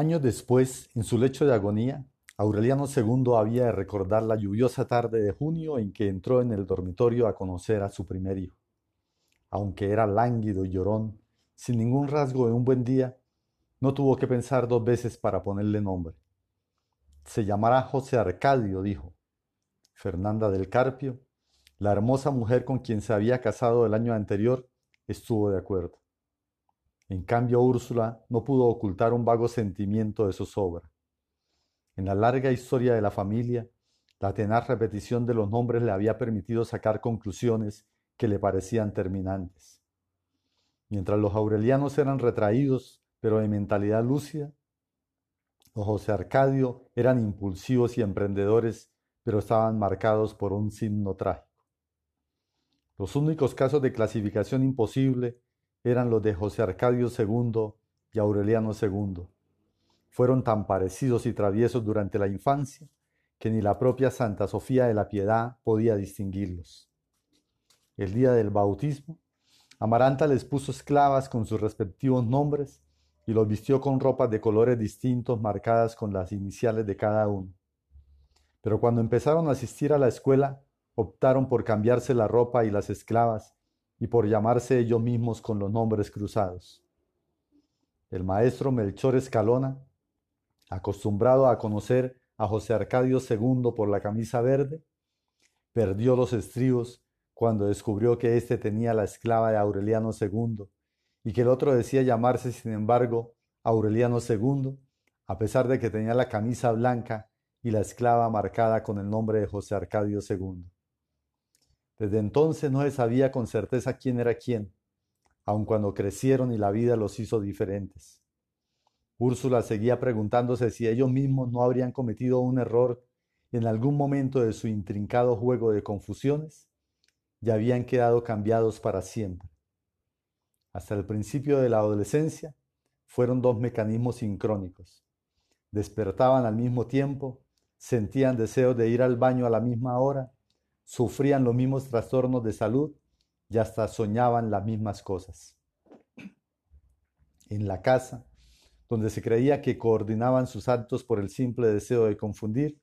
Años después, en su lecho de agonía, Aureliano II había de recordar la lluviosa tarde de junio en que entró en el dormitorio a conocer a su primer hijo. Aunque era lánguido y llorón, sin ningún rasgo de un buen día, no tuvo que pensar dos veces para ponerle nombre. Se llamará José Arcadio, dijo. Fernanda del Carpio, la hermosa mujer con quien se había casado el año anterior, estuvo de acuerdo. En cambio, Úrsula no pudo ocultar un vago sentimiento de zozobra. En la larga historia de la familia, la tenaz repetición de los nombres le había permitido sacar conclusiones que le parecían terminantes. Mientras los aurelianos eran retraídos, pero de mentalidad lúcida, los José Arcadio eran impulsivos y emprendedores, pero estaban marcados por un signo trágico. Los únicos casos de clasificación imposible eran los de José Arcadio II y Aureliano II. Fueron tan parecidos y traviesos durante la infancia que ni la propia Santa Sofía de la Piedad podía distinguirlos. El día del bautismo, Amaranta les puso esclavas con sus respectivos nombres y los vistió con ropas de colores distintos marcadas con las iniciales de cada uno. Pero cuando empezaron a asistir a la escuela, optaron por cambiarse la ropa y las esclavas y por llamarse ellos mismos con los nombres cruzados. El maestro Melchor Escalona, acostumbrado a conocer a José Arcadio II por la camisa verde, perdió los estribos cuando descubrió que éste tenía la esclava de Aureliano II y que el otro decía llamarse, sin embargo, Aureliano II, a pesar de que tenía la camisa blanca y la esclava marcada con el nombre de José Arcadio II. Desde entonces no se sabía con certeza quién era quién, aun cuando crecieron y la vida los hizo diferentes. Úrsula seguía preguntándose si ellos mismos no habrían cometido un error en algún momento de su intrincado juego de confusiones y habían quedado cambiados para siempre. Hasta el principio de la adolescencia fueron dos mecanismos sincrónicos. Despertaban al mismo tiempo, sentían deseo de ir al baño a la misma hora sufrían los mismos trastornos de salud y hasta soñaban las mismas cosas. En la casa, donde se creía que coordinaban sus actos por el simple deseo de confundir,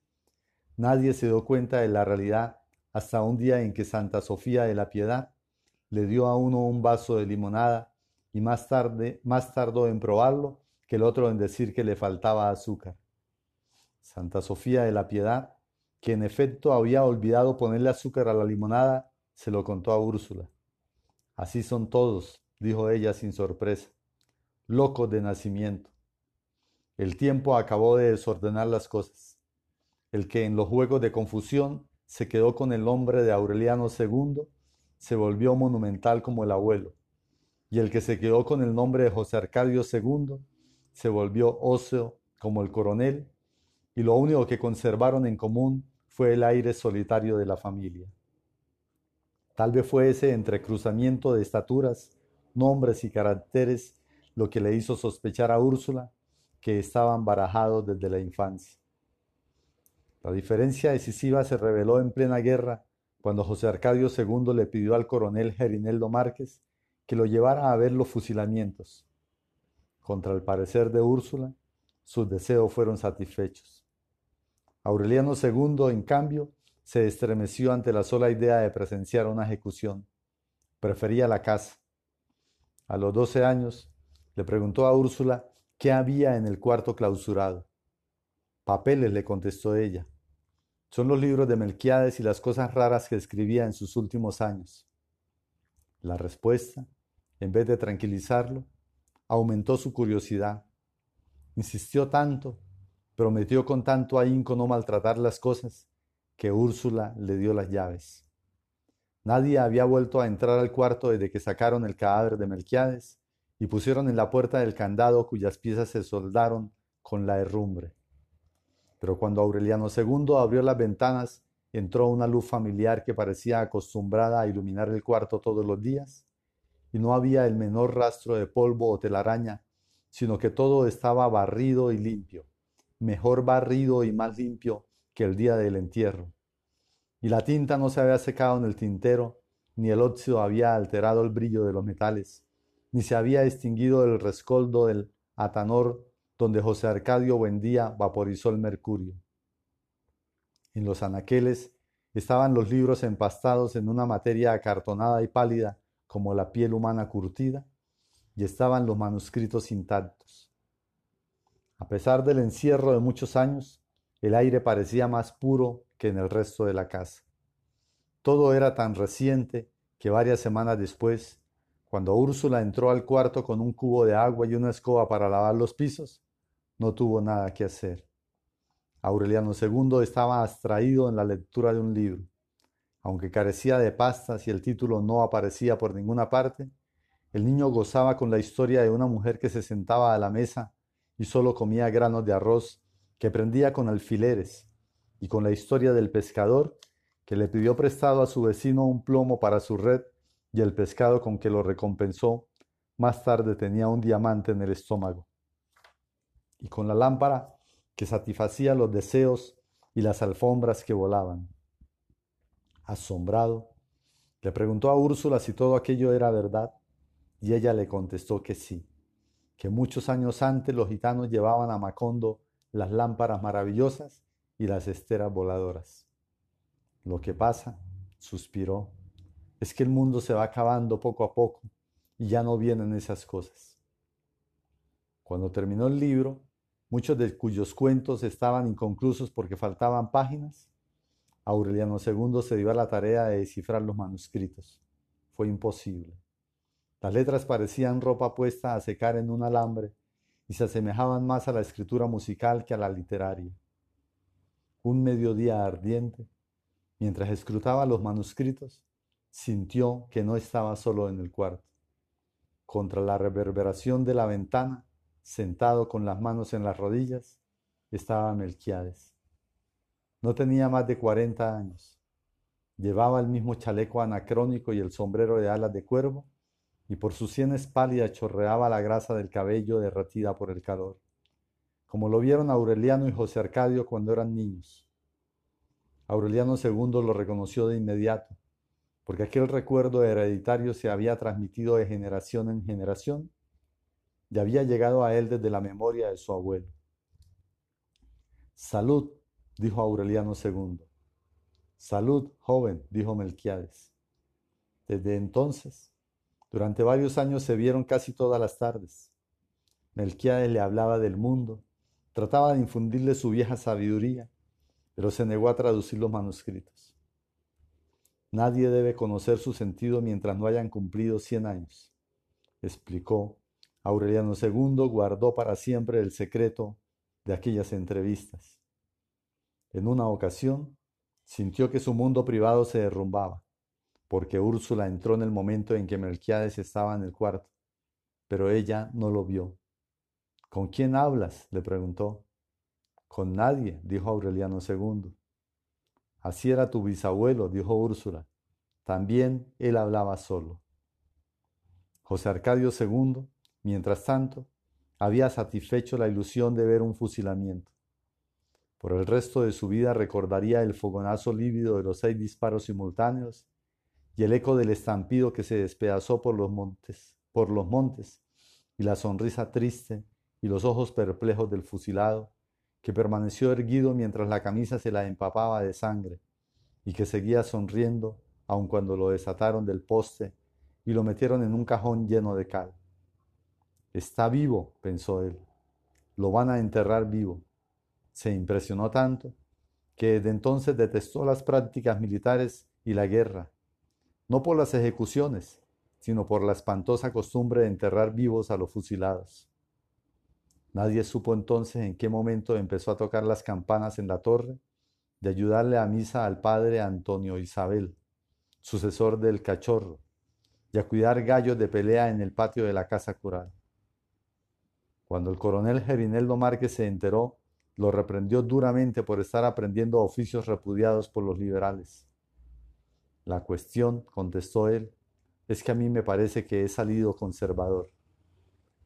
nadie se dio cuenta de la realidad hasta un día en que Santa Sofía de la Piedad le dio a uno un vaso de limonada y más tarde más tardó en probarlo que el otro en decir que le faltaba azúcar. Santa Sofía de la Piedad que en efecto había olvidado ponerle azúcar a la limonada, se lo contó a Úrsula. Así son todos, dijo ella sin sorpresa, locos de nacimiento. El tiempo acabó de desordenar las cosas. El que en los juegos de confusión se quedó con el nombre de Aureliano II se volvió monumental como el abuelo, y el que se quedó con el nombre de José Arcadio II se volvió óseo como el coronel y lo único que conservaron en común fue el aire solitario de la familia. Tal vez fue ese entrecruzamiento de estaturas, nombres y caracteres lo que le hizo sospechar a Úrsula que estaban barajados desde la infancia. La diferencia decisiva se reveló en plena guerra cuando José Arcadio II le pidió al coronel Gerineldo Márquez que lo llevara a ver los fusilamientos. Contra el parecer de Úrsula, sus deseos fueron satisfechos. Aureliano II, en cambio, se estremeció ante la sola idea de presenciar una ejecución. Prefería la casa. A los doce años, le preguntó a Úrsula qué había en el cuarto clausurado. Papeles, le contestó ella. Son los libros de Melquiades y las cosas raras que escribía en sus últimos años. La respuesta, en vez de tranquilizarlo, aumentó su curiosidad. Insistió tanto Prometió con tanto ahínco no maltratar las cosas que Úrsula le dio las llaves. Nadie había vuelto a entrar al cuarto desde que sacaron el cadáver de Melquiades y pusieron en la puerta el candado cuyas piezas se soldaron con la herrumbre. Pero cuando Aureliano II abrió las ventanas, entró una luz familiar que parecía acostumbrada a iluminar el cuarto todos los días, y no había el menor rastro de polvo o telaraña, sino que todo estaba barrido y limpio mejor barrido y más limpio que el día del entierro. Y la tinta no se había secado en el tintero, ni el óxido había alterado el brillo de los metales, ni se había extinguido el rescoldo del atanor donde José Arcadio Buendía vaporizó el mercurio. En los anaqueles estaban los libros empastados en una materia acartonada y pálida como la piel humana curtida, y estaban los manuscritos intactos. A pesar del encierro de muchos años, el aire parecía más puro que en el resto de la casa. Todo era tan reciente que varias semanas después, cuando Úrsula entró al cuarto con un cubo de agua y una escoba para lavar los pisos, no tuvo nada que hacer. Aureliano II estaba abstraído en la lectura de un libro. Aunque carecía de pastas y el título no aparecía por ninguna parte, el niño gozaba con la historia de una mujer que se sentaba a la mesa y solo comía granos de arroz que prendía con alfileres, y con la historia del pescador que le pidió prestado a su vecino un plomo para su red y el pescado con que lo recompensó más tarde tenía un diamante en el estómago. Y con la lámpara que satisfacía los deseos y las alfombras que volaban. Asombrado, le preguntó a Úrsula si todo aquello era verdad y ella le contestó que sí, que muchos años antes los gitanos llevaban a Macondo las lámparas maravillosas y las esteras voladoras. Lo que pasa, suspiró, es que el mundo se va acabando poco a poco y ya no vienen esas cosas. Cuando terminó el libro, muchos de cuyos cuentos estaban inconclusos porque faltaban páginas, Aureliano II se dio a la tarea de descifrar los manuscritos. Fue imposible. Las letras parecían ropa puesta a secar en un alambre y se asemejaban más a la escritura musical que a la literaria. Un mediodía ardiente, mientras escrutaba los manuscritos, sintió que no estaba solo en el cuarto. Contra la reverberación de la ventana, sentado con las manos en las rodillas, estaba Melquiades. No tenía más de cuarenta años. Llevaba el mismo chaleco anacrónico y el sombrero de alas de cuervo, y por sus sienes pálidas chorreaba la grasa del cabello derretida por el calor, como lo vieron Aureliano y José Arcadio cuando eran niños. Aureliano II lo reconoció de inmediato, porque aquel recuerdo hereditario se había transmitido de generación en generación y había llegado a él desde la memoria de su abuelo. Salud, dijo Aureliano II. Salud, joven, dijo Melquiades. Desde entonces, durante varios años se vieron casi todas las tardes. Melquiades le hablaba del mundo, trataba de infundirle su vieja sabiduría, pero se negó a traducir los manuscritos. Nadie debe conocer su sentido mientras no hayan cumplido cien años, explicó. Aureliano II guardó para siempre el secreto de aquellas entrevistas. En una ocasión, sintió que su mundo privado se derrumbaba porque Úrsula entró en el momento en que Melquiades estaba en el cuarto, pero ella no lo vio. ¿Con quién hablas? le preguntó. Con nadie, dijo Aureliano II. Así era tu bisabuelo, dijo Úrsula. También él hablaba solo. José Arcadio II, mientras tanto, había satisfecho la ilusión de ver un fusilamiento. Por el resto de su vida recordaría el fogonazo lívido de los seis disparos simultáneos y el eco del estampido que se despedazó por los montes, por los montes, y la sonrisa triste y los ojos perplejos del fusilado, que permaneció erguido mientras la camisa se la empapaba de sangre, y que seguía sonriendo aun cuando lo desataron del poste y lo metieron en un cajón lleno de cal. Está vivo, pensó él. Lo van a enterrar vivo. Se impresionó tanto que desde entonces detestó las prácticas militares y la guerra no por las ejecuciones, sino por la espantosa costumbre de enterrar vivos a los fusilados. Nadie supo entonces en qué momento empezó a tocar las campanas en la torre de ayudarle a misa al padre Antonio Isabel, sucesor del cachorro, y a cuidar gallos de pelea en el patio de la casa cural. Cuando el coronel Gerineldo Márquez se enteró, lo reprendió duramente por estar aprendiendo oficios repudiados por los liberales. La cuestión, contestó él, es que a mí me parece que he salido conservador.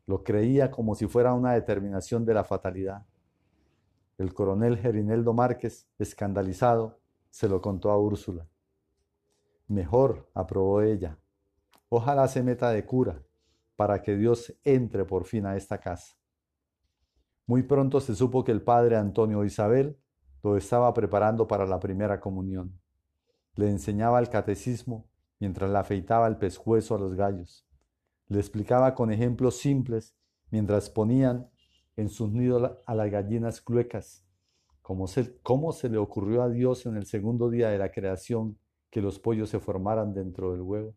Lo creía como si fuera una determinación de la fatalidad. El coronel Gerineldo Márquez, escandalizado, se lo contó a Úrsula. Mejor, aprobó ella. Ojalá se meta de cura para que Dios entre por fin a esta casa. Muy pronto se supo que el padre Antonio Isabel lo estaba preparando para la primera comunión. Le enseñaba el catecismo mientras le afeitaba el pescuezo a los gallos. Le explicaba con ejemplos simples mientras ponían en sus nidos a las gallinas cluecas cómo se, cómo se le ocurrió a Dios en el segundo día de la creación que los pollos se formaran dentro del huevo.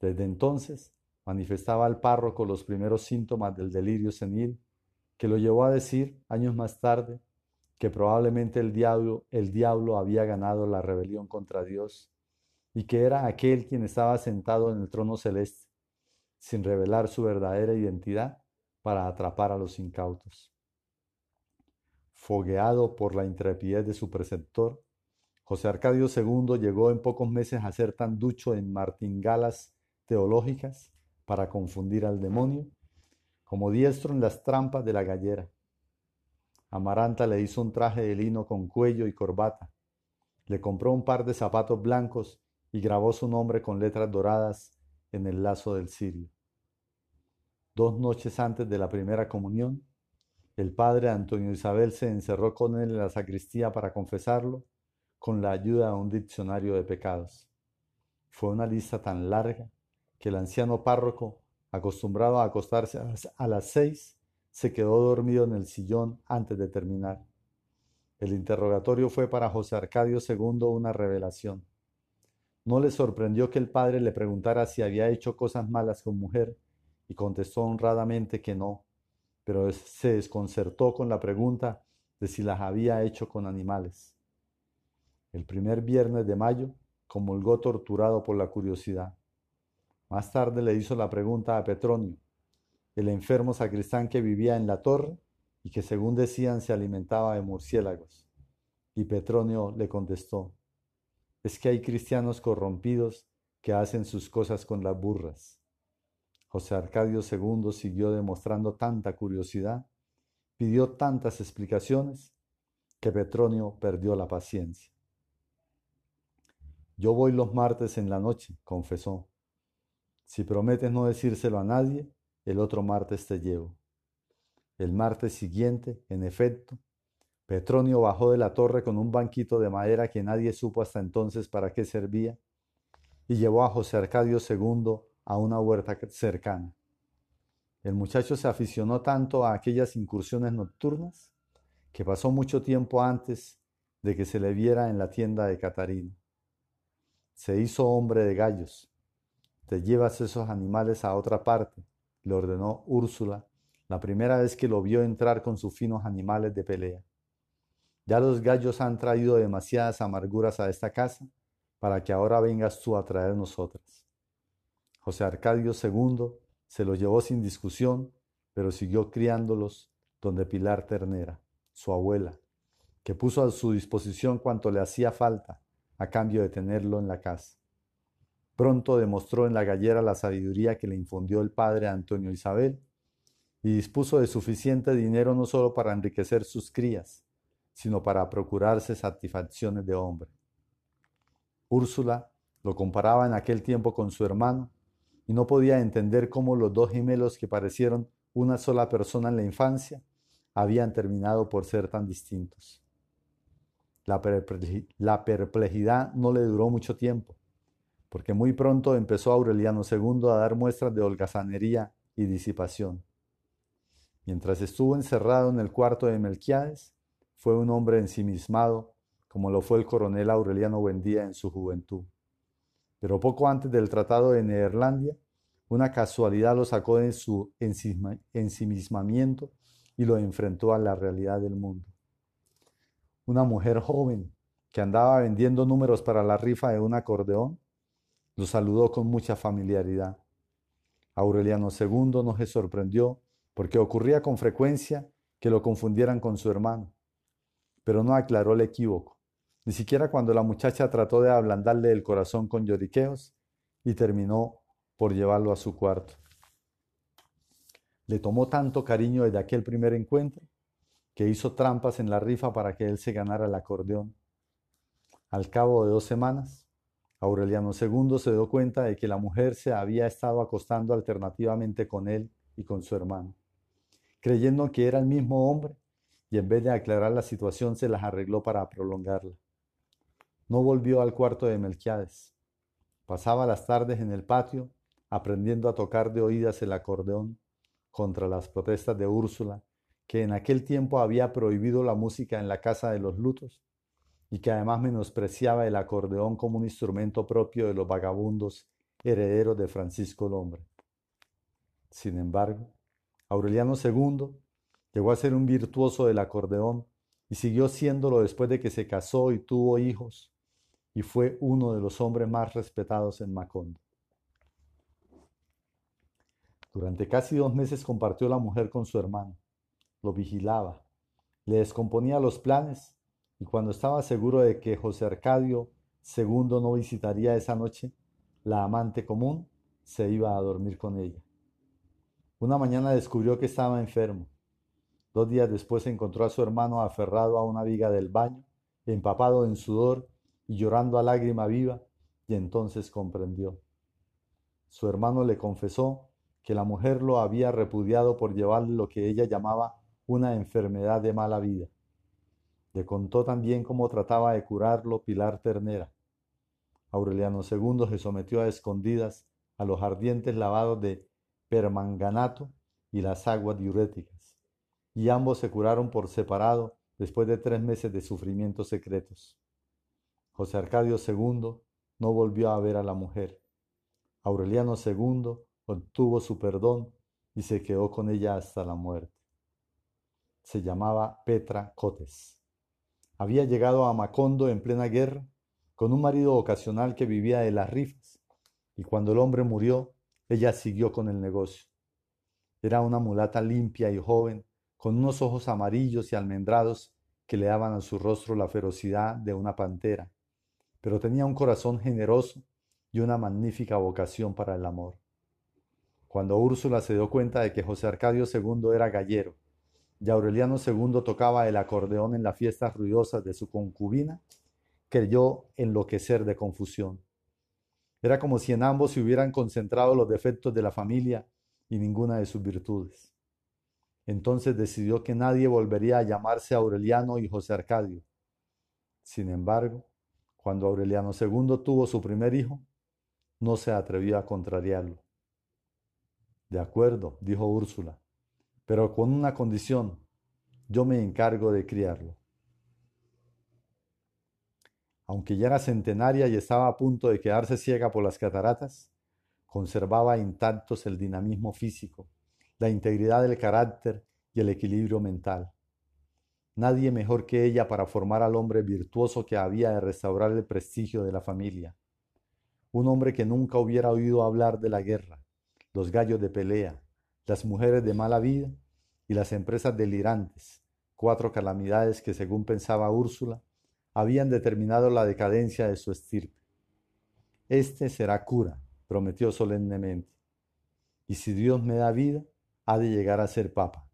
Desde entonces manifestaba al párroco los primeros síntomas del delirio senil, que lo llevó a decir, años más tarde, que probablemente el diablo, el diablo había ganado la rebelión contra Dios y que era aquel quien estaba sentado en el trono celeste, sin revelar su verdadera identidad para atrapar a los incautos. Fogueado por la intrepidez de su preceptor, José Arcadio II llegó en pocos meses a ser tan ducho en martingalas teológicas para confundir al demonio, como diestro en las trampas de la gallera Amaranta le hizo un traje de lino con cuello y corbata. Le compró un par de zapatos blancos y grabó su nombre con letras doradas en el lazo del cirio. Dos noches antes de la primera comunión, el padre Antonio Isabel se encerró con él en la sacristía para confesarlo con la ayuda de un diccionario de pecados. Fue una lista tan larga que el anciano párroco, acostumbrado a acostarse a las seis, se quedó dormido en el sillón antes de terminar. El interrogatorio fue para José Arcadio II una revelación. No le sorprendió que el padre le preguntara si había hecho cosas malas con mujer y contestó honradamente que no, pero se desconcertó con la pregunta de si las había hecho con animales. El primer viernes de mayo comulgó torturado por la curiosidad. Más tarde le hizo la pregunta a Petronio, el enfermo sacristán que vivía en la torre y que según decían se alimentaba de murciélagos. Y Petronio le contestó, es que hay cristianos corrompidos que hacen sus cosas con las burras. José Arcadio II siguió demostrando tanta curiosidad, pidió tantas explicaciones, que Petronio perdió la paciencia. Yo voy los martes en la noche, confesó. Si prometes no decírselo a nadie, el otro martes te llevo. El martes siguiente, en efecto, Petronio bajó de la torre con un banquito de madera que nadie supo hasta entonces para qué servía y llevó a José Arcadio II a una huerta cercana. El muchacho se aficionó tanto a aquellas incursiones nocturnas que pasó mucho tiempo antes de que se le viera en la tienda de Catarina. Se hizo hombre de gallos. Te llevas esos animales a otra parte, le ordenó Úrsula la primera vez que lo vio entrar con sus finos animales de pelea. Ya los gallos han traído demasiadas amarguras a esta casa para que ahora vengas tú a traer nosotras. José Arcadio II se los llevó sin discusión, pero siguió criándolos donde Pilar Ternera, su abuela, que puso a su disposición cuanto le hacía falta a cambio de tenerlo en la casa. Pronto demostró en la gallera la sabiduría que le infundió el padre Antonio Isabel y dispuso de suficiente dinero no solo para enriquecer sus crías, sino para procurarse satisfacciones de hombre. Úrsula lo comparaba en aquel tiempo con su hermano y no podía entender cómo los dos gemelos que parecieron una sola persona en la infancia habían terminado por ser tan distintos. La, perplejidad no le duró mucho tiempo porque muy pronto empezó Aureliano II a dar muestras de holgazanería y disipación. Mientras estuvo encerrado en el cuarto de Melquiades, fue un hombre ensimismado, como lo fue el coronel Aureliano Buendía en su juventud. Pero poco antes del Tratado de Neerlandia, una casualidad lo sacó de su ensimismamiento y lo enfrentó a la realidad del mundo. Una mujer joven que andaba vendiendo números para la rifa de un acordeón lo saludó con mucha familiaridad. Aureliano II no se sorprendió porque ocurría con frecuencia que lo confundieran con su hermano, pero no aclaró el equívoco, ni siquiera cuando la muchacha trató de ablandarle el corazón con lloriqueos y terminó por llevarlo a su cuarto. Le tomó tanto cariño desde aquel primer encuentro que hizo trampas en la rifa para que él se ganara el acordeón. Al cabo de dos semanas, Aureliano II se dio cuenta de que la mujer se había estado acostando alternativamente con él y con su hermano, creyendo que era el mismo hombre, y en vez de aclarar la situación se las arregló para prolongarla. No volvió al cuarto de Melquiades. Pasaba las tardes en el patio, aprendiendo a tocar de oídas el acordeón contra las protestas de Úrsula, que en aquel tiempo había prohibido la música en la casa de los lutos y que además menospreciaba el acordeón como un instrumento propio de los vagabundos herederos de Francisco el Hombre. Sin embargo, Aureliano II llegó a ser un virtuoso del acordeón y siguió siéndolo después de que se casó y tuvo hijos, y fue uno de los hombres más respetados en Macondo. Durante casi dos meses compartió la mujer con su hermano, lo vigilaba, le descomponía los planes y cuando estaba seguro de que José Arcadio II no visitaría esa noche, la amante común se iba a dormir con ella. Una mañana descubrió que estaba enfermo. Dos días después encontró a su hermano aferrado a una viga del baño, empapado en sudor y llorando a lágrima viva, y entonces comprendió. Su hermano le confesó que la mujer lo había repudiado por llevarle lo que ella llamaba una enfermedad de mala vida le contó también cómo trataba de curarlo Pilar Ternera. Aureliano II se sometió a escondidas a los ardientes lavados de permanganato y las aguas diuréticas, y ambos se curaron por separado después de tres meses de sufrimientos secretos. José Arcadio II no volvió a ver a la mujer. Aureliano II obtuvo su perdón y se quedó con ella hasta la muerte. Se llamaba Petra Cotes. Había llegado a Macondo en plena guerra con un marido ocasional que vivía de las rifas, y cuando el hombre murió, ella siguió con el negocio. Era una mulata limpia y joven, con unos ojos amarillos y almendrados que le daban a su rostro la ferocidad de una pantera, pero tenía un corazón generoso y una magnífica vocación para el amor. Cuando Úrsula se dio cuenta de que José Arcadio II era gallero y Aureliano II tocaba el acordeón en las fiestas ruidosas de su concubina, creyó enloquecer de confusión. Era como si en ambos se hubieran concentrado los defectos de la familia y ninguna de sus virtudes. Entonces decidió que nadie volvería a llamarse Aureliano y José Arcadio. Sin embargo, cuando Aureliano II tuvo su primer hijo, no se atrevió a contrariarlo. De acuerdo, dijo Úrsula, pero con una condición, yo me encargo de criarlo. Aunque ya era centenaria y estaba a punto de quedarse ciega por las cataratas, conservaba intactos el dinamismo físico, la integridad del carácter y el equilibrio mental. Nadie mejor que ella para formar al hombre virtuoso que había de restaurar el prestigio de la familia. Un hombre que nunca hubiera oído hablar de la guerra, los gallos de pelea, las mujeres de mala vida y las empresas delirantes, cuatro calamidades que según pensaba Úrsula, habían determinado la decadencia de su estirpe. Este será cura, prometió solemnemente, y si Dios me da vida, ha de llegar a ser papa.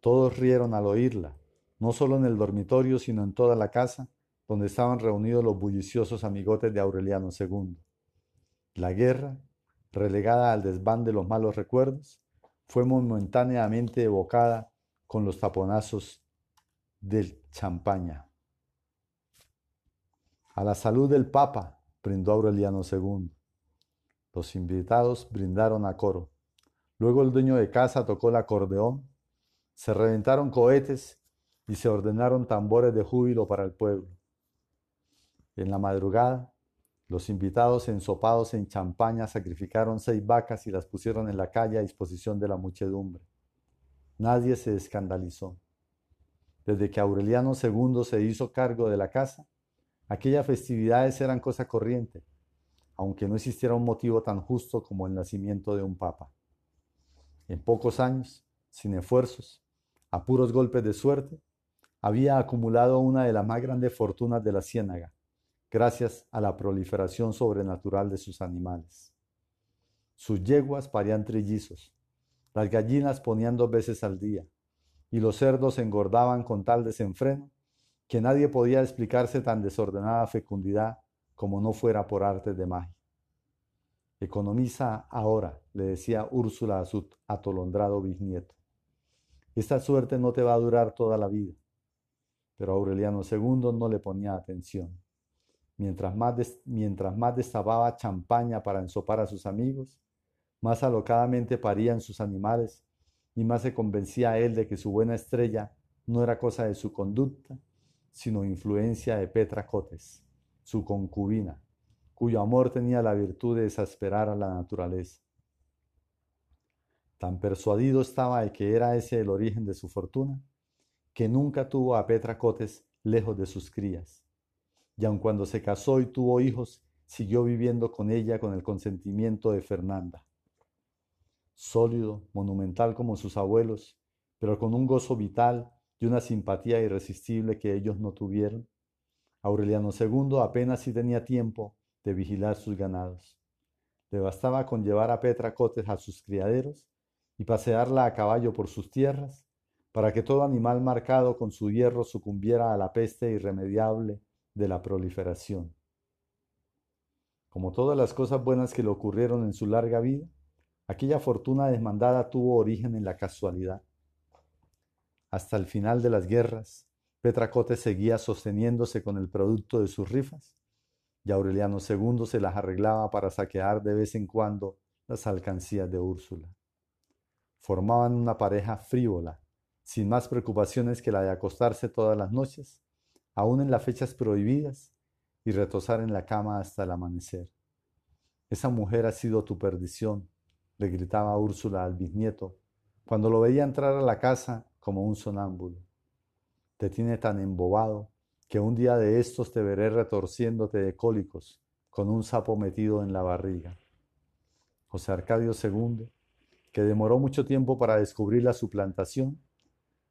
Todos rieron al oírla, no solo en el dormitorio, sino en toda la casa, donde estaban reunidos los bulliciosos amigotes de Aureliano II. La guerra, relegada al desván de los malos recuerdos, fue momentáneamente evocada con los taponazos del champaña. A la salud del Papa, brindó Aureliano II. Los invitados brindaron a coro. Luego el dueño de casa tocó el acordeón, se reventaron cohetes y se ordenaron tambores de júbilo para el pueblo. En la madrugada, los invitados ensopados en champaña sacrificaron seis vacas y las pusieron en la calle a disposición de la muchedumbre. Nadie se escandalizó. Desde que Aureliano II se hizo cargo de la casa, aquellas festividades eran cosa corriente, aunque no existiera un motivo tan justo como el nacimiento de un papa. En pocos años, sin esfuerzos, a puros golpes de suerte, había acumulado una de las más grandes fortunas de la ciénaga, gracias a la proliferación sobrenatural de sus animales. Sus yeguas parían trillizos, las gallinas ponían dos veces al día, y los cerdos engordaban con tal desenfreno que nadie podía explicarse tan desordenada fecundidad como no fuera por arte de magia. Economiza ahora, le decía Úrsula a su atolondrado bisnieto. Esta suerte no te va a durar toda la vida. Pero Aureliano II no le ponía atención. Mientras más, mientras más destapaba champaña para ensopar a sus amigos, más alocadamente parían sus animales y más se convencía él de que su buena estrella no era cosa de su conducta, sino influencia de Petra Cotes, su concubina, cuyo amor tenía la virtud de exasperar a la naturaleza. Tan persuadido estaba de que era ese el origen de su fortuna, que nunca tuvo a Petra Cotes lejos de sus crías. Y aun cuando se casó y tuvo hijos, siguió viviendo con ella con el consentimiento de Fernanda. Sólido, monumental como sus abuelos, pero con un gozo vital y una simpatía irresistible que ellos no tuvieron, Aureliano II apenas si tenía tiempo de vigilar sus ganados. Le bastaba con llevar a Petra Cotes a sus criaderos y pasearla a caballo por sus tierras, para que todo animal marcado con su hierro sucumbiera a la peste irremediable de la proliferación. Como todas las cosas buenas que le ocurrieron en su larga vida, aquella fortuna desmandada tuvo origen en la casualidad. Hasta el final de las guerras, Petracote seguía sosteniéndose con el producto de sus rifas y Aureliano II se las arreglaba para saquear de vez en cuando las alcancías de Úrsula. Formaban una pareja frívola, sin más preocupaciones que la de acostarse todas las noches, aún en las fechas prohibidas, y retosar en la cama hasta el amanecer. Esa mujer ha sido tu perdición, le gritaba Úrsula al bisnieto, cuando lo veía entrar a la casa como un sonámbulo. Te tiene tan embobado que un día de estos te veré retorciéndote de cólicos con un sapo metido en la barriga. José Arcadio II, que demoró mucho tiempo para descubrir la suplantación,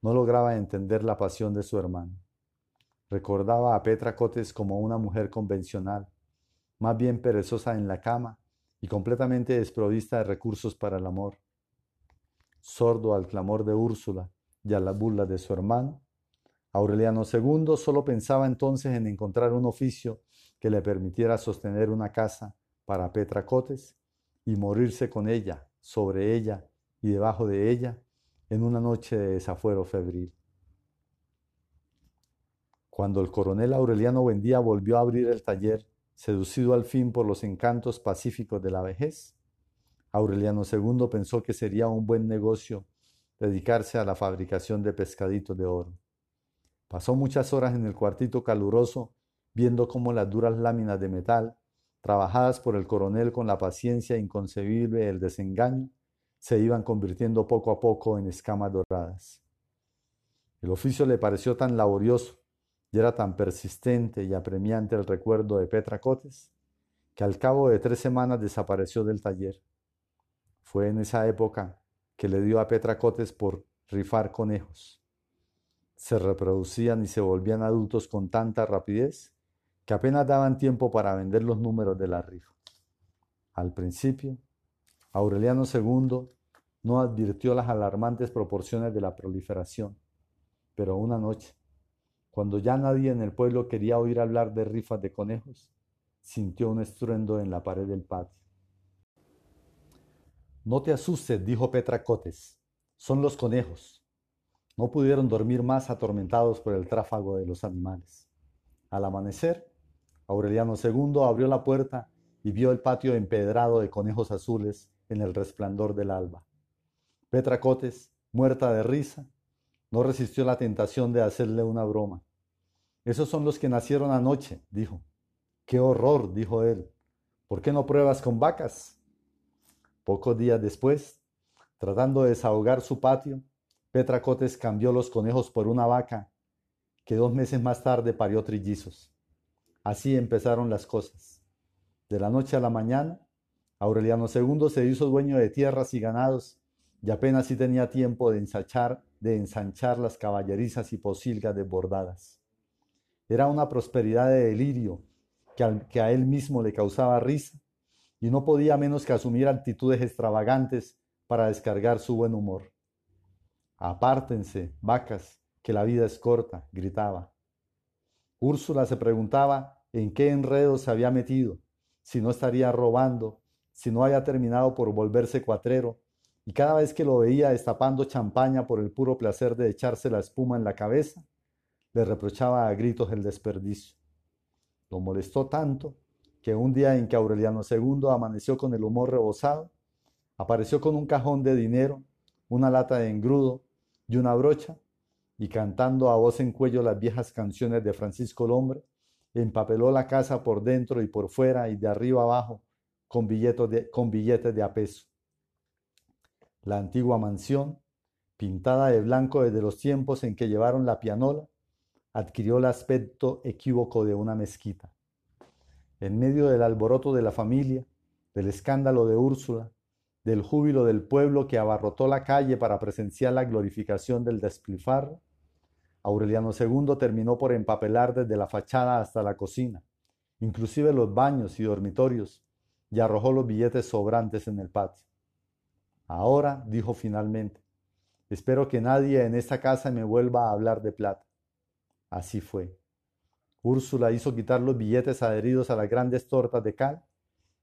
no lograba entender la pasión de su hermano. Recordaba a Petra Cotes como una mujer convencional, más bien perezosa en la cama y completamente desprovista de recursos para el amor. Sordo al clamor de Úrsula, y a la burla de su hermano, Aureliano II solo pensaba entonces en encontrar un oficio que le permitiera sostener una casa para Petra Cotes y morirse con ella, sobre ella y debajo de ella en una noche de desafuero febril. Cuando el coronel Aureliano Buendía volvió a abrir el taller, seducido al fin por los encantos pacíficos de la vejez, Aureliano II pensó que sería un buen negocio dedicarse a la fabricación de pescaditos de oro. Pasó muchas horas en el cuartito caluroso viendo cómo las duras láminas de metal, trabajadas por el coronel con la paciencia inconcebible del desengaño, se iban convirtiendo poco a poco en escamas doradas. El oficio le pareció tan laborioso y era tan persistente y apremiante el recuerdo de Petra Cotes, que al cabo de tres semanas desapareció del taller. Fue en esa época que le dio a Petra Cotes por rifar conejos. Se reproducían y se volvían adultos con tanta rapidez que apenas daban tiempo para vender los números de la rifa. Al principio, Aureliano II no advirtió las alarmantes proporciones de la proliferación, pero una noche, cuando ya nadie en el pueblo quería oír hablar de rifas de conejos, sintió un estruendo en la pared del patio. No te asustes, dijo Petra Cotes. Son los conejos. No pudieron dormir más atormentados por el tráfago de los animales. Al amanecer, Aureliano II abrió la puerta y vio el patio empedrado de conejos azules en el resplandor del alba. Petra Cotes, muerta de risa, no resistió la tentación de hacerle una broma. Esos son los que nacieron anoche, dijo. ¡Qué horror! dijo él. ¿Por qué no pruebas con vacas? Pocos días después, tratando de desahogar su patio, Petra Cotes cambió los conejos por una vaca que dos meses más tarde parió trillizos. Así empezaron las cosas. De la noche a la mañana, Aureliano II se hizo dueño de tierras y ganados y apenas si tenía tiempo de ensanchar, de ensanchar las caballerizas y posilgas desbordadas. Era una prosperidad de delirio que, a él mismo le causaba risa y no podía menos que asumir actitudes extravagantes para descargar su buen humor. Apártense, vacas, que la vida es corta, gritaba. Úrsula se preguntaba en qué enredo se había metido, si no estaría robando, si no había terminado por volverse cuatrero, y cada vez que lo veía destapando champaña por el puro placer de echarse la espuma en la cabeza, le reprochaba a gritos el desperdicio. Lo molestó tanto que un día en que Aureliano II amaneció con el humor rebosado, apareció con un cajón de dinero, una lata de engrudo y una brocha, y cantando a voz en cuello las viejas canciones de Francisco el Hombre, empapeló la casa por dentro y por fuera y de arriba abajo con billetes de, con billetes de a peso. La antigua mansión, pintada de blanco desde los tiempos en que llevaron la pianola, adquirió el aspecto equívoco de una mezquita. En medio del alboroto de la familia, del escándalo de Úrsula, del júbilo del pueblo que abarrotó la calle para presenciar la glorificación del despilfarro, Aureliano II terminó por empapelar desde la fachada hasta la cocina, inclusive los baños y dormitorios, y arrojó los billetes sobrantes en el patio. Ahora, dijo finalmente, espero que nadie en esta casa me vuelva a hablar de plata. Así fue. Úrsula hizo quitar los billetes adheridos a las grandes tortas de cal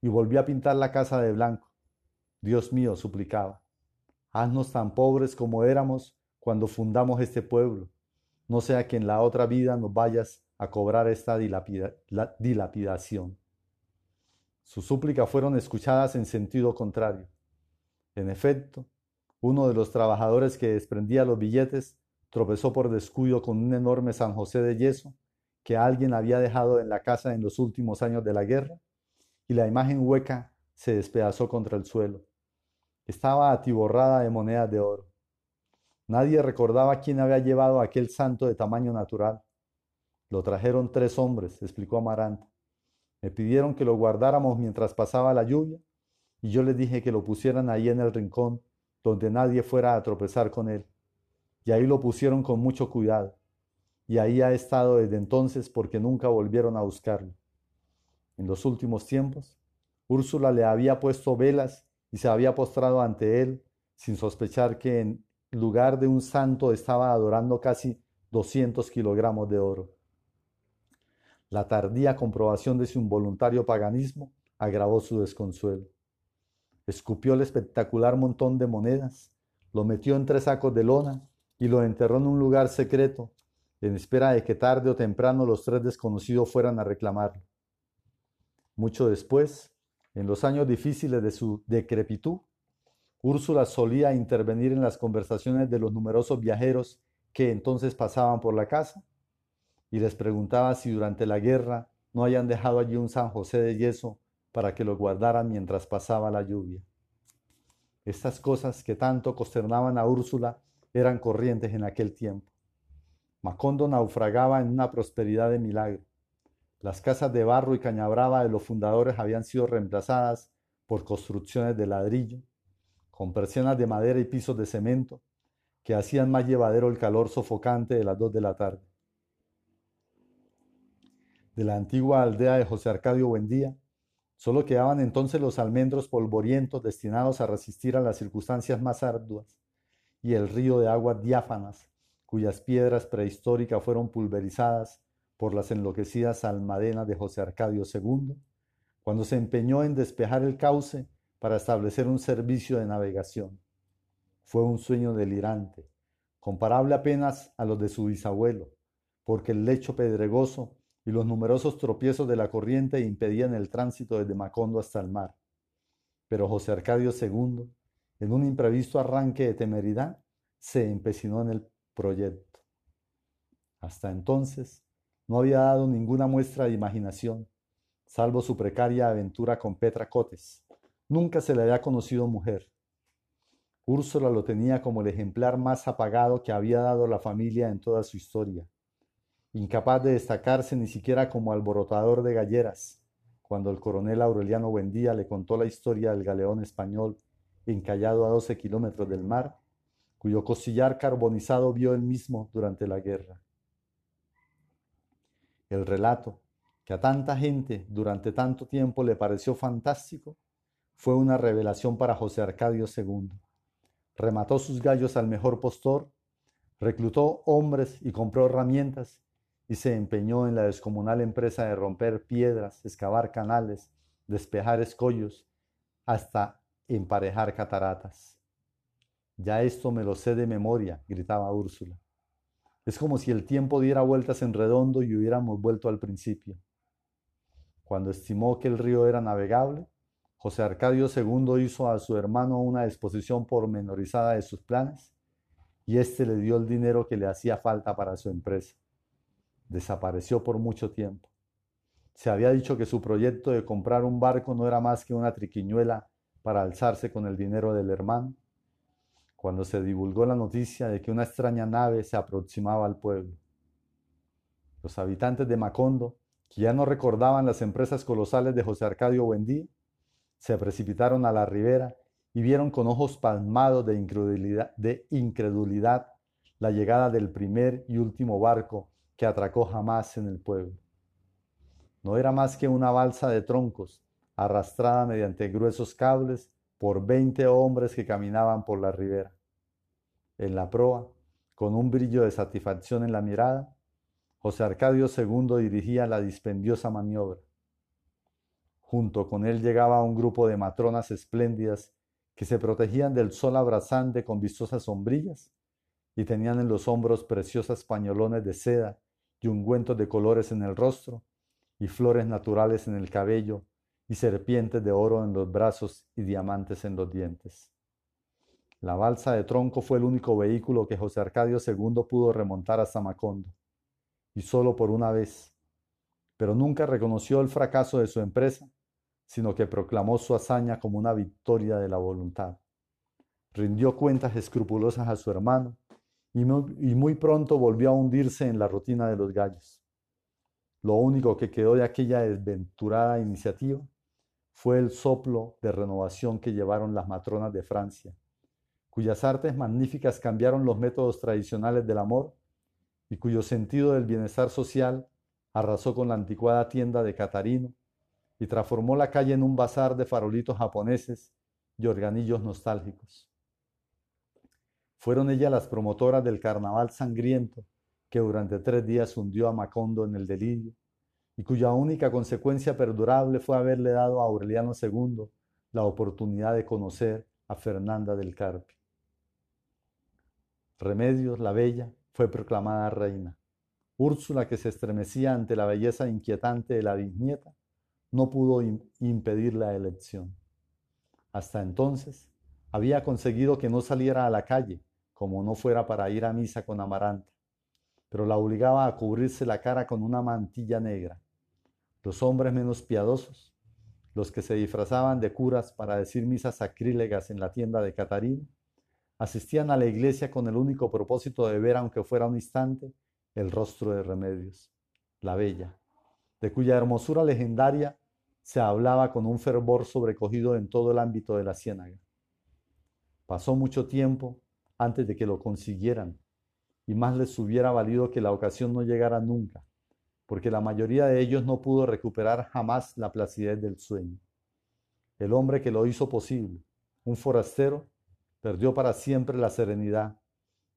y volvió a pintar la casa de blanco. Dios mío, suplicaba, haznos tan pobres como éramos cuando fundamos este pueblo, no sea que en la otra vida nos vayas a cobrar esta dilapidación. Sus súplicas fueron escuchadas en sentido contrario. En efecto, uno de los trabajadores que desprendía los billetes tropezó por descuido con un enorme San José de yeso que alguien había dejado en la casa en los últimos años de la guerra, y la imagen hueca se despedazó contra el suelo. Estaba atiborrada de monedas de oro. Nadie recordaba quién había llevado aquel santo de tamaño natural. Lo trajeron tres hombres, explicó Amaranta. Me pidieron que lo guardáramos mientras pasaba la lluvia, y yo les dije que lo pusieran ahí en el rincón, donde nadie fuera a tropezar con él. Y ahí lo pusieron con mucho cuidado y ahí ha estado desde entonces porque nunca volvieron a buscarlo. En los últimos tiempos, Úrsula le había puesto velas y se había postrado ante él sin sospechar que en lugar de un santo estaba adorando casi 200 kilogramos de oro. La tardía comprobación de su involuntario paganismo agravó su desconsuelo. Escupió el espectacular montón de monedas, lo metió en tres sacos de lona y lo enterró en un lugar secreto en espera de que tarde o temprano los tres desconocidos fueran a reclamarlo. Mucho después, en los años difíciles de su decrepitud, Úrsula solía intervenir en las conversaciones de los numerosos viajeros que entonces pasaban por la casa y les preguntaba si durante la guerra no hayan dejado allí un San José de yeso para que lo guardaran mientras pasaba la lluvia. Estas cosas que tanto consternaban a Úrsula eran corrientes en aquel tiempo. Macondo naufragaba en una prosperidad de milagro. Las casas de barro y cañabrava de los fundadores habían sido reemplazadas por construcciones de ladrillo, con persianas de madera y pisos de cemento, que hacían más llevadero el calor sofocante de las dos de la tarde. De la antigua aldea de José Arcadio Buendía, solo quedaban entonces los almendros polvorientos destinados a resistir a las circunstancias más arduas, y el río de aguas diáfanas cuyas piedras prehistóricas fueron pulverizadas por las enloquecidas almadenas de José Arcadio II, cuando se empeñó en despejar el cauce para establecer un servicio de navegación. Fue un sueño delirante, comparable apenas a los de su bisabuelo, porque el lecho pedregoso y los numerosos tropiezos de la corriente impedían el tránsito desde Macondo hasta el mar. Pero José Arcadio II, en un imprevisto arranque de temeridad, se empecinó en el proyecto. Hasta entonces no había dado ninguna muestra de imaginación, salvo su precaria aventura con Petra Cotes. Nunca se le había conocido mujer. Úrsula lo tenía como el ejemplar más apagado que había dado la familia en toda su historia, incapaz de destacarse ni siquiera como alborotador de galleras, cuando el coronel Aureliano Buendía le contó la historia del galeón español encallado a 12 kilómetros del mar cuyo cosillar carbonizado vio él mismo durante la guerra. El relato, que a tanta gente durante tanto tiempo le pareció fantástico, fue una revelación para José Arcadio II. Remató sus gallos al mejor postor, reclutó hombres y compró herramientas, y se empeñó en la descomunal empresa de romper piedras, excavar canales, despejar escollos, hasta emparejar cataratas. Ya esto me lo sé de memoria, gritaba Úrsula. Es como si el tiempo diera vueltas en redondo y hubiéramos vuelto al principio. Cuando estimó que el río era navegable, José Arcadio II hizo a su hermano una exposición pormenorizada de sus planes y éste le dio el dinero que le hacía falta para su empresa. Desapareció por mucho tiempo. Se había dicho que su proyecto de comprar un barco no era más que una triquiñuela para alzarse con el dinero del hermano. Cuando se divulgó la noticia de que una extraña nave se aproximaba al pueblo. Los habitantes de Macondo que ya no recordaban las empresas colosales de José Arcadio Buendía, se precipitaron a la ribera y vieron con ojos palmados de incredulidad, de incredulidad la llegada del primer y último barco que atracó jamás en el pueblo. No era más que una balsa de troncos arrastrada mediante gruesos cables por veinte hombres que caminaban por la ribera. En la proa, con un brillo de satisfacción en la mirada, José Arcadio II dirigía la dispendiosa maniobra. Junto con él llegaba un grupo de matronas espléndidas que se protegían del sol abrasante con vistosas sombrillas y tenían en los hombros preciosas pañolones de seda y ungüentos de colores en el rostro y flores naturales en el cabello y serpientes de oro en los brazos y diamantes en los dientes. La balsa de tronco fue el único vehículo que José Arcadio II pudo remontar hasta Macondo y solo por una vez, pero nunca reconoció el fracaso de su empresa, sino que proclamó su hazaña como una victoria de la voluntad. Rindió cuentas escrupulosas a su hermano y muy, pronto volvió a hundirse en la rutina de los gallos. Lo único que quedó de aquella desventurada iniciativa fue el soplo de renovación que llevaron las matronas de Francia, cuyas artes magníficas cambiaron los métodos tradicionales del amor y cuyo sentido del bienestar social arrasó con la anticuada tienda de Catarino y transformó la calle en un bazar de farolitos japoneses y organillos nostálgicos. Fueron ellas las promotoras del carnaval sangriento que durante tres días hundió a Macondo en el delirio y cuya única consecuencia perdurable fue haberle dado a Aureliano II la oportunidad de conocer a Fernanda del Carpio. Remedios la Bella fue proclamada reina. Úrsula, que se estremecía ante la belleza inquietante de la bisnieta, no pudo impedir la elección. Hasta entonces había conseguido que no saliera a la calle, como no fuera para ir a misa con Amaranta, pero la obligaba a cubrirse la cara con una mantilla negra. Los hombres menos piadosos, los que se disfrazaban de curas para decir misas sacrílegas en la tienda de Catarina, asistían a la iglesia con el único propósito de ver, aunque fuera un instante, el rostro de Remedios, la bella, de cuya hermosura legendaria se hablaba con un fervor sobrecogido en todo el ámbito de la ciénaga. Pasó mucho tiempo antes de que lo consiguieran, y más les hubiera valido que la ocasión no llegara nunca, porque la mayoría de ellos no pudo recuperar jamás la placidez del sueño. El hombre que lo hizo posible, un forastero, perdió para siempre la serenidad,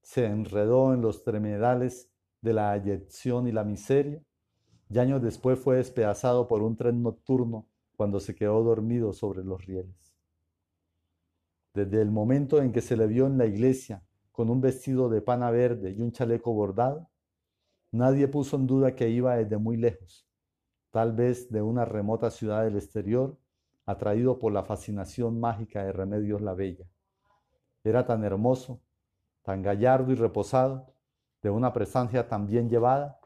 se enredó en los tremedales de la ayección y la miseria, y años después fue despedazado por un tren nocturno cuando se quedó dormido sobre los rieles. Desde el momento en que se le vio en la iglesia con un vestido de pana verde y un chaleco bordado, nadie puso en duda que iba desde muy lejos, tal vez de una remota ciudad del exterior, atraído por la fascinación mágica de Remedios la Bella. Era tan hermoso, tan gallardo y reposado, de una presencia tan bien llevada,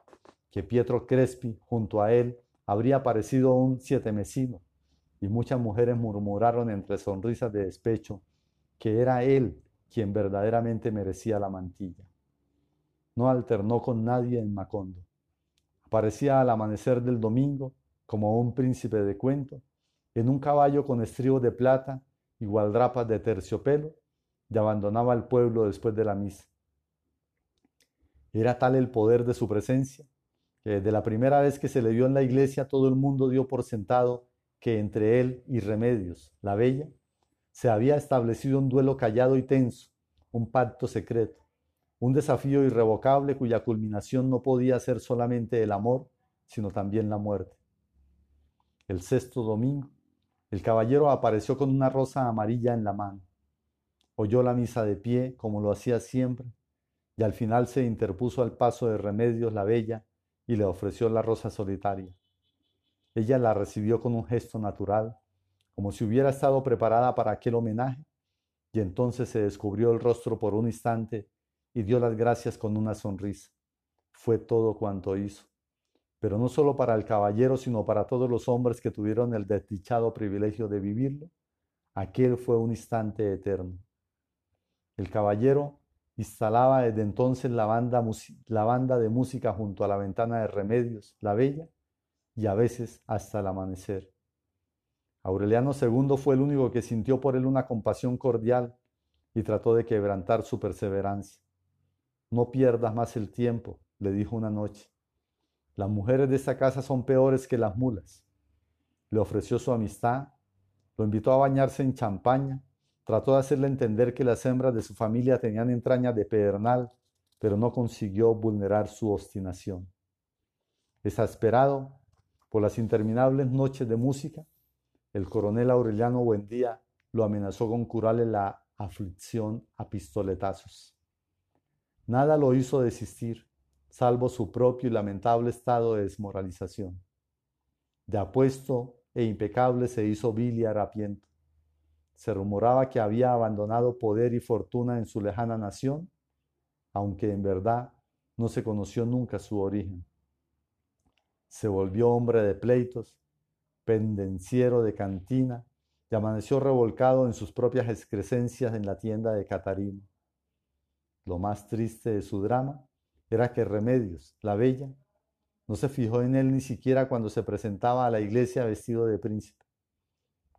que Pietro Crespi, junto a él, habría parecido un siete mesino, y muchas mujeres murmuraron entre sonrisas de despecho que era él quien verdaderamente merecía la mantilla. No alternó con nadie en Macondo. Aparecía al amanecer del domingo como un príncipe de cuento, en un caballo con estribo de plata y gualdrapas de terciopelo, y abandonaba el pueblo después de la misa. Era tal el poder de su presencia que desde la primera vez que se le vio en la iglesia todo el mundo dio por sentado que entre él y Remedios, la bella, se había establecido un duelo callado y tenso, un pacto secreto, un desafío irrevocable cuya culminación no podía ser solamente el amor, sino también la muerte. El sexto domingo, el caballero apareció con una rosa amarilla en la mano. Oyó la misa de pie, como lo hacía siempre, y al final se interpuso al paso de Remedios la Bella y le ofreció la rosa solitaria. Ella la recibió con un gesto natural, como si hubiera estado preparada para aquel homenaje, y entonces se descubrió el rostro por un instante y dio las gracias con una sonrisa. Fue todo cuanto hizo. Pero no solo para el caballero, sino para todos los hombres que tuvieron el desdichado privilegio de vivirlo, aquel fue un instante eterno. El caballero instalaba desde entonces la banda, la banda de música junto a la ventana de Remedios, la Bella, y a veces hasta el amanecer. Aureliano II fue el único que sintió por él una compasión cordial y trató de quebrantar su perseverancia. No pierdas más el tiempo, le dijo una noche. Las mujeres de esta casa son peores que las mulas. Le ofreció su amistad, lo invitó a bañarse en champaña, trató de hacerle entender que las hembras de su familia tenían entrañas de pedernal, pero no consiguió vulnerar su obstinación. Desesperado, por las interminables noches de música, el coronel Aureliano Buendía lo amenazó con curarle la aflicción a pistoletazos. Nada lo hizo desistir, salvo su propio y lamentable estado de desmoralización. De apuesto e impecable se hizo vil y harapiento. Se rumoraba que había abandonado poder y fortuna en su lejana nación, aunque en verdad no se conoció nunca su origen se volvió hombre de pleitos, pendenciero de cantina, y amaneció revolcado en sus propias excrescencias en la tienda de Catarino. Lo más triste de su drama era que Remedios, la bella, no se fijó en él ni siquiera cuando se presentaba a la iglesia vestido de príncipe.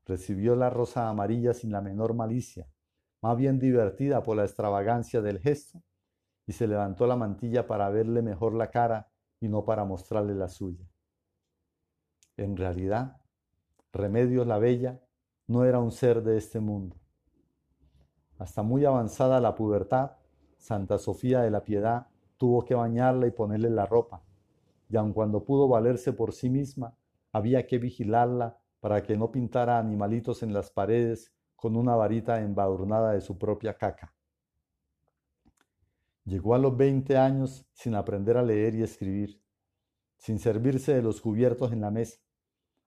Recibió la rosa amarilla sin la menor malicia, más bien divertida por la extravagancia del gesto, y se levantó la mantilla para verle mejor la cara y no para mostrarle la suya. En realidad, Remedios la Bella no era un ser de este mundo. Hasta muy avanzada la pubertad, Santa Sofía de la Piedad tuvo que bañarla y ponerle la ropa, y aun cuando pudo valerse por sí misma, había que vigilarla para que no pintara animalitos en las paredes con una varita embadurnada de su propia caca. Llegó a los 20 años sin aprender a leer y escribir, sin servirse de los cubiertos en la mesa,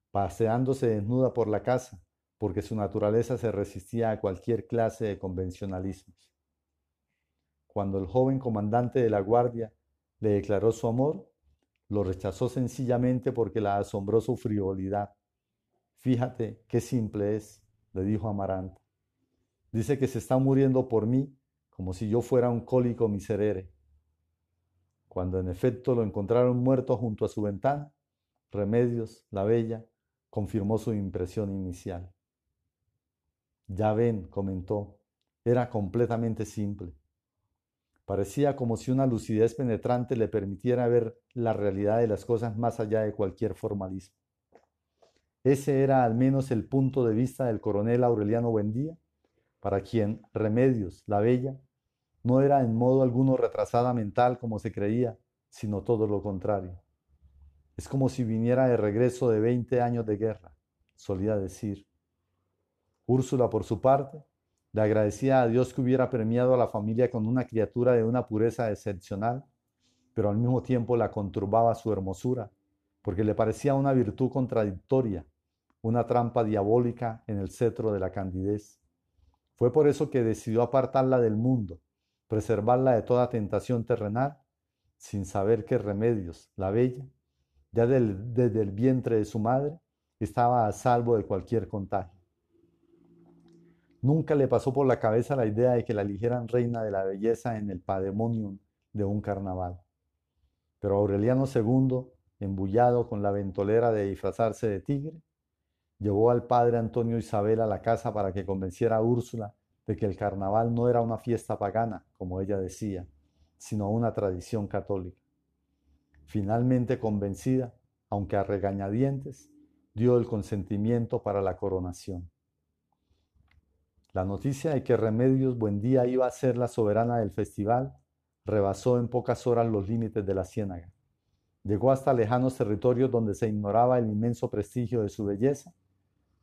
paseándose desnuda por la casa, porque su naturaleza se resistía a cualquier clase de convencionalismos. Cuando el joven comandante de la guardia le declaró su amor, lo rechazó sencillamente porque la asombró su frivolidad. Fíjate qué simple es, le dijo Amaranta. Dice que se está muriendo por mí como si yo fuera un cólico miserere. Cuando en efecto lo encontraron muerto junto a su ventana, Remedios, la bella, confirmó su impresión inicial. Ya ven, comentó, era completamente simple. Parecía como si una lucidez penetrante le permitiera ver la realidad de las cosas más allá de cualquier formalismo. Ese era al menos el punto de vista del coronel Aureliano Buendía, para quien Remedios, la Bella, no era en modo alguno retrasada mental como se creía, sino todo lo contrario. Es como si viniera de regreso de 20 años de guerra, solía decir. Úrsula, por su parte, le agradecía a Dios que hubiera premiado a la familia con una criatura de una pureza excepcional, pero al mismo tiempo la conturbaba su hermosura, porque le parecía una virtud contradictoria, una trampa diabólica en el cetro de la candidez. Fue por eso que decidió apartarla del mundo, preservarla de toda tentación terrenal, sin saber qué remedios, la bella, ya desde el vientre de su madre, estaba a salvo de cualquier contagio. Nunca le pasó por la cabeza la idea de que la eligieran reina de la belleza en el pademonium de un carnaval. Pero Aureliano II, embullado con la ventolera de disfrazarse de tigre, llevó al padre Antonio Isabel a la casa para que convenciera a Úrsula de que el carnaval no era una fiesta pagana, como ella decía, sino una tradición católica. Finalmente convencida, aunque a regañadientes, dio el consentimiento para la coronación. La noticia de que Remedios Buendía iba a ser la soberana del festival rebasó en pocas horas los límites de la ciénaga. Llegó hasta lejanos territorios donde se ignoraba el inmenso prestigio de su belleza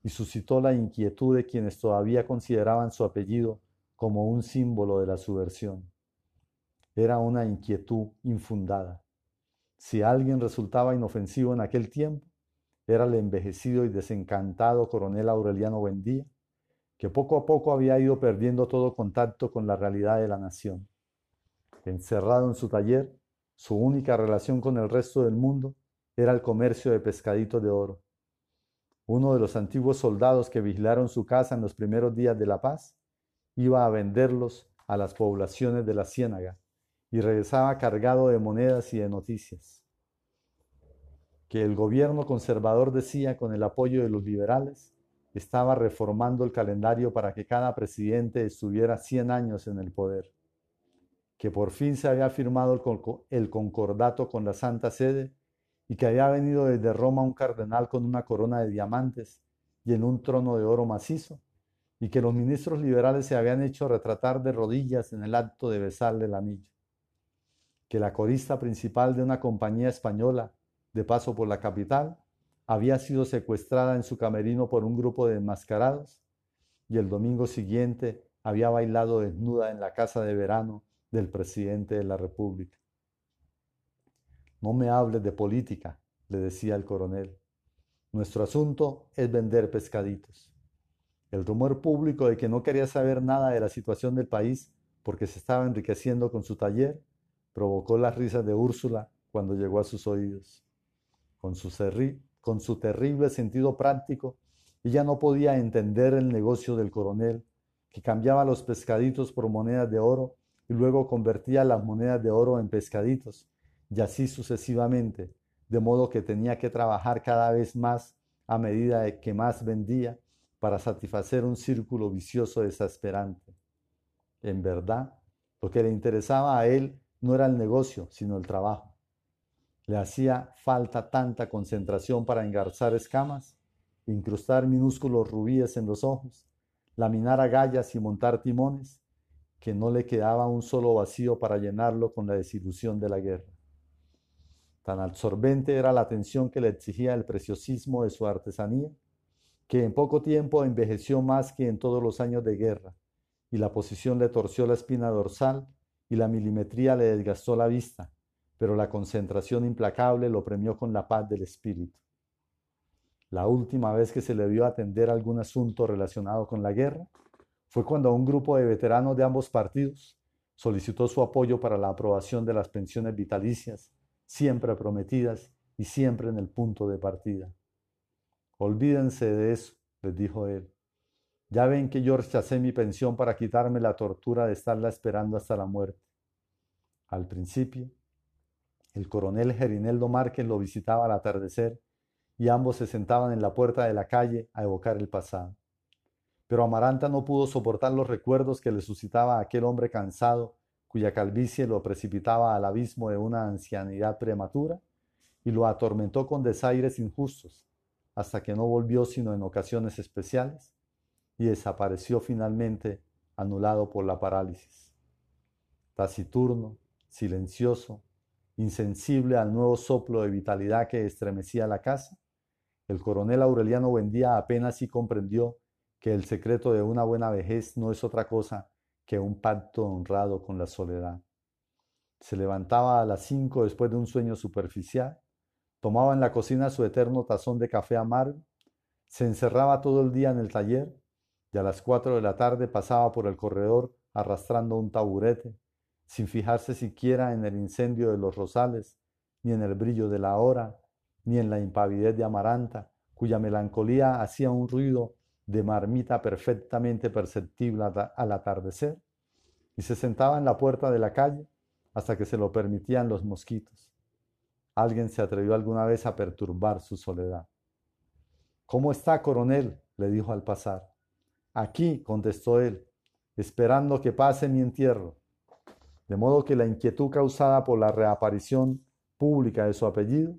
y suscitó la inquietud de quienes todavía consideraban su apellido como un símbolo de la subversión. Era una inquietud infundada. Si alguien resultaba inofensivo en aquel tiempo, era el envejecido y desencantado coronel Aureliano Buendía, que poco a poco había ido perdiendo todo contacto con la realidad de la nación. Encerrado en su taller, su única relación con el resto del mundo era el comercio de pescaditos de oro. Uno de los antiguos soldados que vigilaron su casa en los primeros días de la paz iba a venderlos a las poblaciones de la ciénaga y regresaba cargado de monedas y de noticias. Que el gobierno conservador decía con el apoyo de los liberales estaba reformando el calendario para que cada presidente estuviera 100 años en el poder, que por fin se había firmado el concordato con la Santa Sede y que había venido desde Roma un cardenal con una corona de diamantes y en un trono de oro macizo, y que los ministros liberales se habían hecho retratar de rodillas en el acto de besarle el anillo, que la corista principal de una compañía española, de paso por la capital, había sido secuestrada en su camerino por un grupo de enmascarados y el domingo siguiente había bailado desnuda en la casa de verano del presidente de la República. No me hables de política, le decía el coronel. Nuestro asunto es vender pescaditos. El rumor público de que no quería saber nada de la situación del país porque se estaba enriqueciendo con su taller provocó las risas de Úrsula cuando llegó a sus oídos. Con su, con su terrible sentido práctico, ella no podía entender el negocio del coronel, que cambiaba los pescaditos por monedas de oro y luego convertía las monedas de oro en pescaditos, y así sucesivamente, de modo que tenía que trabajar cada vez más a medida de que más vendía para satisfacer un círculo vicioso desesperante. En verdad, lo que le interesaba a él no era el negocio, sino el trabajo. Le hacía falta tanta concentración para engarzar escamas, incrustar minúsculos rubíes en los ojos, laminar agallas y montar timones, que no le quedaba un solo vacío para llenarlo con la desilusión de la guerra. Tan absorbente era la atención que le exigía el preciosismo de su artesanía, que en poco tiempo envejeció más que en todos los años de guerra, y la posición le torció la espina dorsal y la milimetría le desgastó la vista, pero la concentración implacable lo premió con la paz del espíritu. La última vez que se le vio atender algún asunto relacionado con la guerra fue cuando un grupo de veteranos de ambos partidos solicitó su apoyo para la aprobación de las pensiones vitalicias, siempre prometidas y siempre en el punto de partida. Olvídense de eso, les dijo él. Ya ven que yo rechacé mi pensión para quitarme la tortura de estarla esperando hasta la muerte. Al principio, el coronel Gerineldo Márquez lo visitaba al atardecer y ambos se sentaban en la puerta de la calle a evocar el pasado. Pero Amaranta no pudo soportar los recuerdos que le suscitaba aquel hombre cansado cuya calvicie lo precipitaba al abismo de una ancianidad prematura y lo atormentó con desaires injustos, hasta que no volvió sino en ocasiones especiales y desapareció finalmente anulado por la parálisis. Taciturno, silencioso, insensible al nuevo soplo de vitalidad que estremecía la casa, el coronel Aureliano Buendía apenas sí comprendió que el secreto de una buena vejez no es otra cosa que un pacto honrado con la soledad. Se levantaba a las cinco después de un sueño superficial, tomaba en la cocina su eterno tazón de café amargo, se encerraba todo el día en el taller y a las cuatro de la tarde pasaba por el corredor arrastrando un taburete, sin fijarse siquiera en el incendio de los rosales, ni en el brillo de la hora, ni en la impavidez de Amaranta, cuya melancolía hacía un ruido de marmita perfectamente perceptible al atardecer, y se sentaba en la puerta de la calle hasta que se lo permitían los mosquitos. Alguien se atrevió alguna vez a perturbar su soledad. ¿Cómo está, coronel? le dijo al pasar. Aquí, contestó él, esperando que pase mi entierro de modo que la inquietud causada por la reaparición pública de su apellido,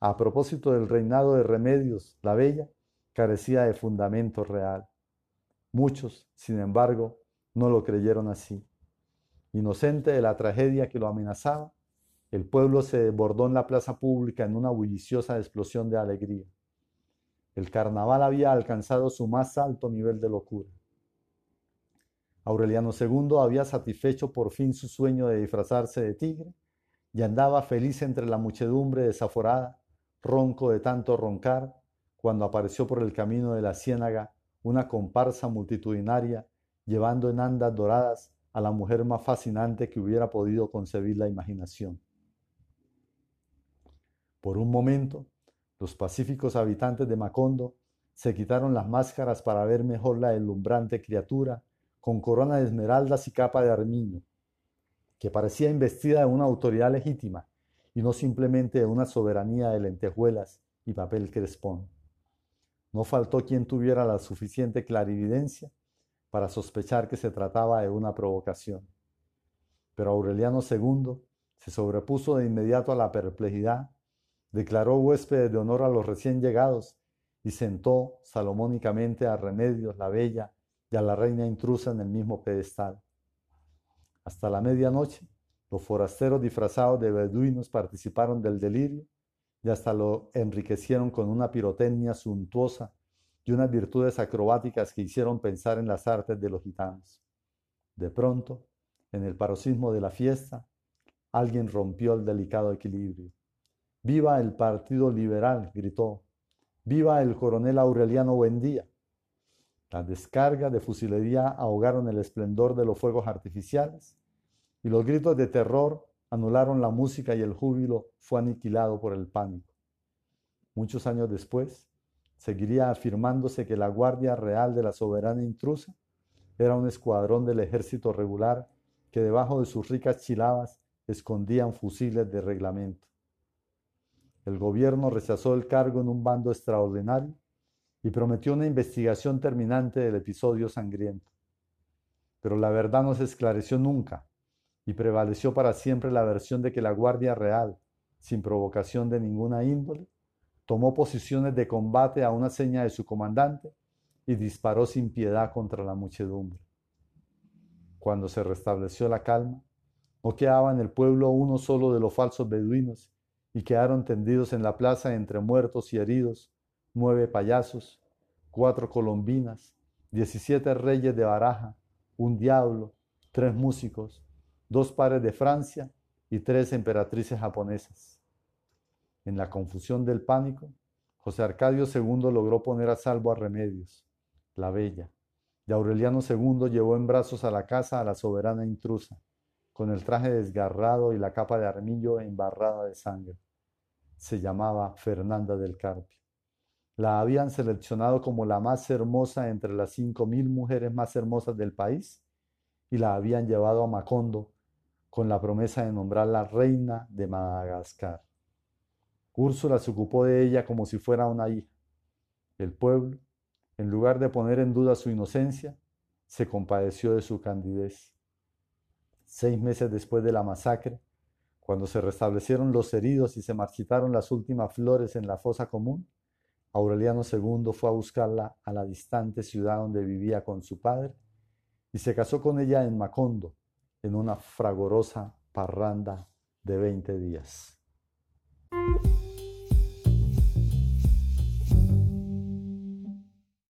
a propósito del reinado de Remedios la Bella, carecía de fundamento real. Muchos, sin embargo, no lo creyeron así. Inocente de la tragedia que lo amenazaba, el pueblo se desbordó en la plaza pública en una bulliciosa explosión de alegría. El carnaval había alcanzado su más alto nivel de locura. Aureliano II había satisfecho por fin su sueño de disfrazarse de tigre y andaba feliz entre la muchedumbre desaforada, ronco de tanto roncar, cuando apareció por el camino de la ciénaga una comparsa multitudinaria llevando en andas doradas a la mujer más fascinante que hubiera podido concebir la imaginación. Por un momento, los pacíficos habitantes de Macondo se quitaron las máscaras para ver mejor la deslumbrante criatura con corona de esmeraldas y capa de armiño, que parecía investida de una autoridad legítima y no simplemente de una soberanía de lentejuelas y papel crespón. No faltó quien tuviera la suficiente clarividencia para sospechar que se trataba de una provocación. Pero Aureliano II se sobrepuso de inmediato a la perplejidad declaró huéspedes de honor a los recién llegados y sentó salomónicamente a Remedios la Bella y a la reina intrusa en el mismo pedestal. Hasta la medianoche, los forasteros disfrazados de beduinos participaron del delirio y hasta lo enriquecieron con una pirotecnia suntuosa y unas virtudes acrobáticas que hicieron pensar en las artes de los gitanos. De pronto, en el paroxismo de la fiesta, alguien rompió el delicado equilibrio. Viva el Partido Liberal, gritó. Viva el coronel Aureliano Buendía. Las descargas de fusilería ahogaron el esplendor de los fuegos artificiales y los gritos de terror anularon la música y el júbilo fue aniquilado por el pánico. Muchos años después, seguiría afirmándose que la Guardia Real de la Soberana Intrusa era un escuadrón del ejército regular que debajo de sus ricas chilabas escondían fusiles de reglamento. El gobierno rechazó el cargo en un bando extraordinario y prometió una investigación terminante del episodio sangriento. Pero la verdad no se esclareció nunca y prevaleció para siempre la versión de que la Guardia Real, sin provocación de ninguna índole, tomó posiciones de combate a una seña de su comandante y disparó sin piedad contra la muchedumbre. Cuando se restableció la calma, no quedaba en el pueblo uno solo de los falsos beduinos y quedaron tendidos en la plaza entre muertos y heridos, nueve payasos, cuatro colombinas, diecisiete reyes de baraja, un diablo, tres músicos, dos pares de Francia y tres emperatrices japonesas. En la confusión del pánico, José Arcadio II logró poner a salvo a Remedios, la bella, y Aureliano II llevó en brazos a la casa a la soberana intrusa, con el traje desgarrado y la capa de armillo embarrada de sangre se llamaba Fernanda del Carpio. La habían seleccionado como la más hermosa entre las cinco mil mujeres más hermosas del país y la habían llevado a Macondo con la promesa de nombrarla reina de Madagascar. Úrsula se ocupó de ella como si fuera una hija. El pueblo, en lugar de poner en duda su inocencia, se compadeció de su candidez. Seis meses después de la masacre, cuando se restablecieron los heridos y se marchitaron las últimas flores en la fosa común, Aureliano II fue a buscarla a la distante ciudad donde vivía con su padre y se casó con ella en Macondo, en una fragorosa parranda de 20 días.